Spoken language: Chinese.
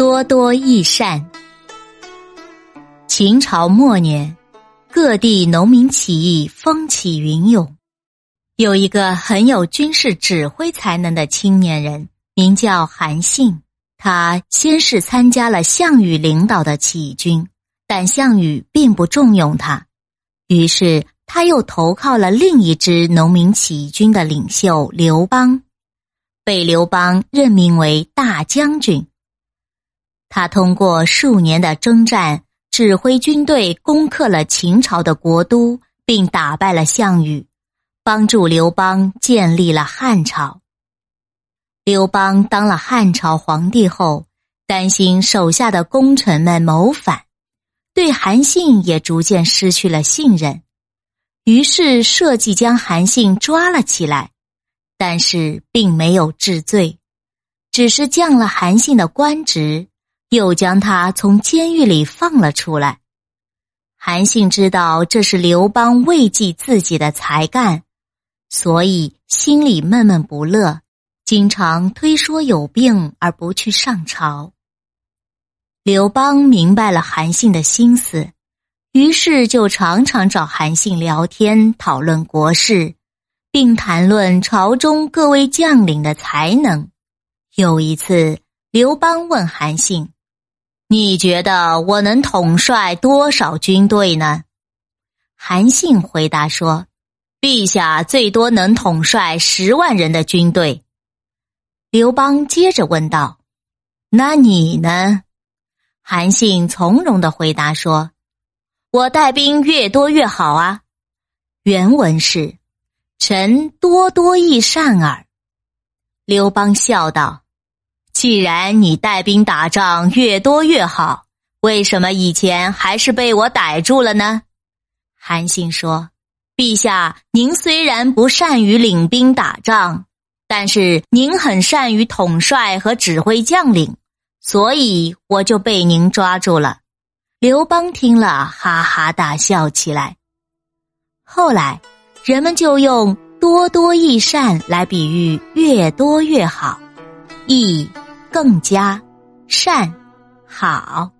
多多益善。秦朝末年，各地农民起义风起云涌。有一个很有军事指挥才能的青年人，名叫韩信。他先是参加了项羽领导的起义军，但项羽并不重用他，于是他又投靠了另一支农民起义军的领袖刘邦，被刘邦任命为大将军。他通过数年的征战，指挥军队攻克了秦朝的国都，并打败了项羽，帮助刘邦建立了汉朝。刘邦当了汉朝皇帝后，担心手下的功臣们谋反，对韩信也逐渐失去了信任，于是设计将韩信抓了起来，但是并没有治罪，只是降了韩信的官职。又将他从监狱里放了出来。韩信知道这是刘邦慰藉自己的才干，所以心里闷闷不乐，经常推说有病而不去上朝。刘邦明白了韩信的心思，于是就常常找韩信聊天，讨论国事，并谈论朝中各位将领的才能。有一次，刘邦问韩信。你觉得我能统帅多少军队呢？韩信回答说：“陛下最多能统帅十万人的军队。”刘邦接着问道：“那你呢？”韩信从容的回答说：“我带兵越多越好啊。”原文是：“臣多多益善耳。”刘邦笑道。既然你带兵打仗越多越好，为什么以前还是被我逮住了呢？韩信说：“陛下，您虽然不善于领兵打仗，但是您很善于统帅和指挥将领，所以我就被您抓住了。”刘邦听了，哈哈大笑起来。后来，人们就用“多多益善”来比喻越多越好，益。更加善好。